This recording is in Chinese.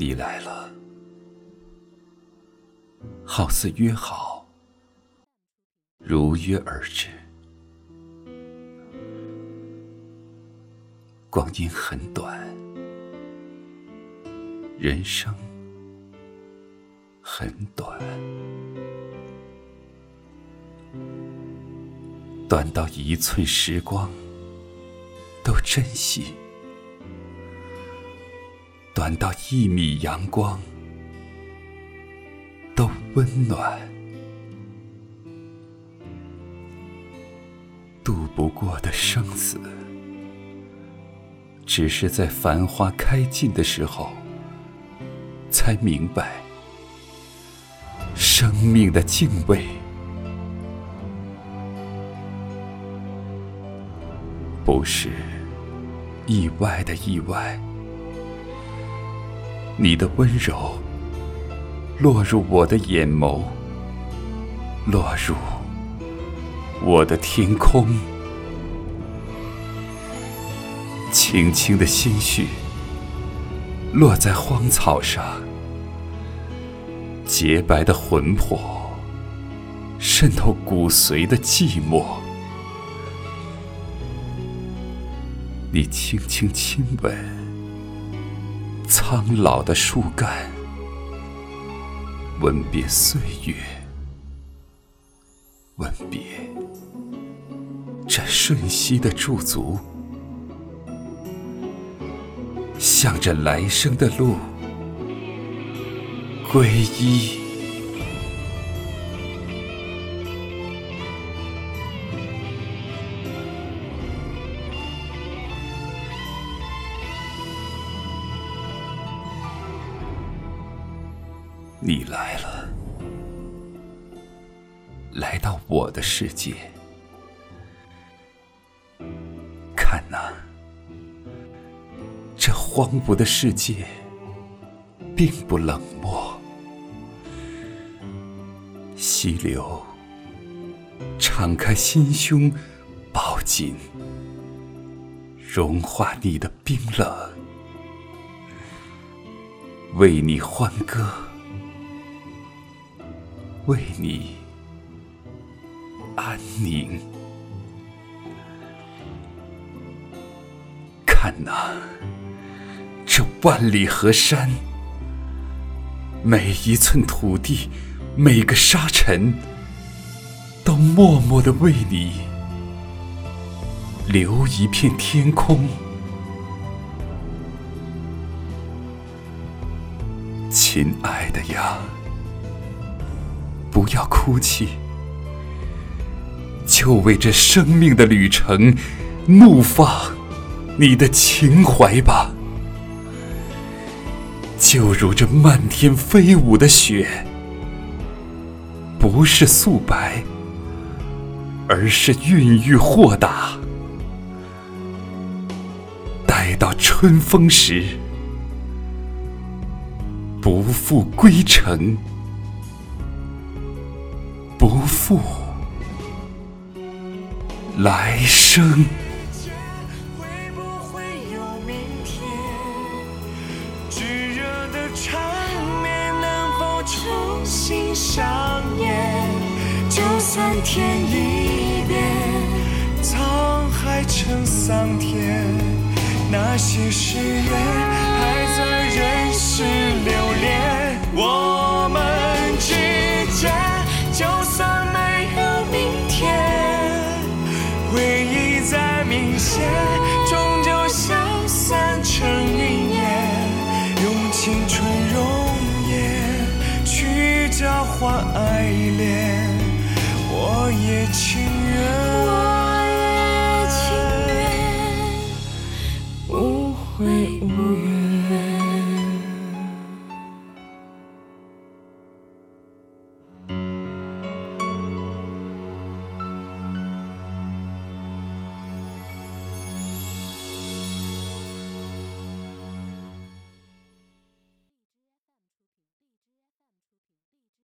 你来了，好似约好，如约而至。光阴很短，人生很短，短到一寸时光都珍惜。短到一米阳光都温暖，渡不过的生死，只是在繁花开尽的时候，才明白生命的敬畏，不是意外的意外。你的温柔落入我的眼眸，落入我的天空，轻轻的心绪落在荒草上，洁白的魂魄渗透骨髓的寂寞。你轻轻亲吻。苍老的树干，吻别岁月，吻别这瞬息的驻足，向着来生的路皈依。你来了，来到我的世界，看呐，这荒芜的世界并不冷漠，溪流敞开心胸，抱紧，融化你的冰冷，为你欢歌。为你安宁，看那这万里河山，每一寸土地，每个沙尘，都默默的为你留一片天空，亲爱的呀。不要哭泣，就为这生命的旅程怒放你的情怀吧。就如这漫天飞舞的雪，不是素白，而是孕育豁达。待到春风时，不负归程。不来生。会不会有明天？炙热的场面能否重新上演？就算天已变，沧海成桑田，那些誓言终究消散成云烟。用青春容颜去交换爱恋，我也情。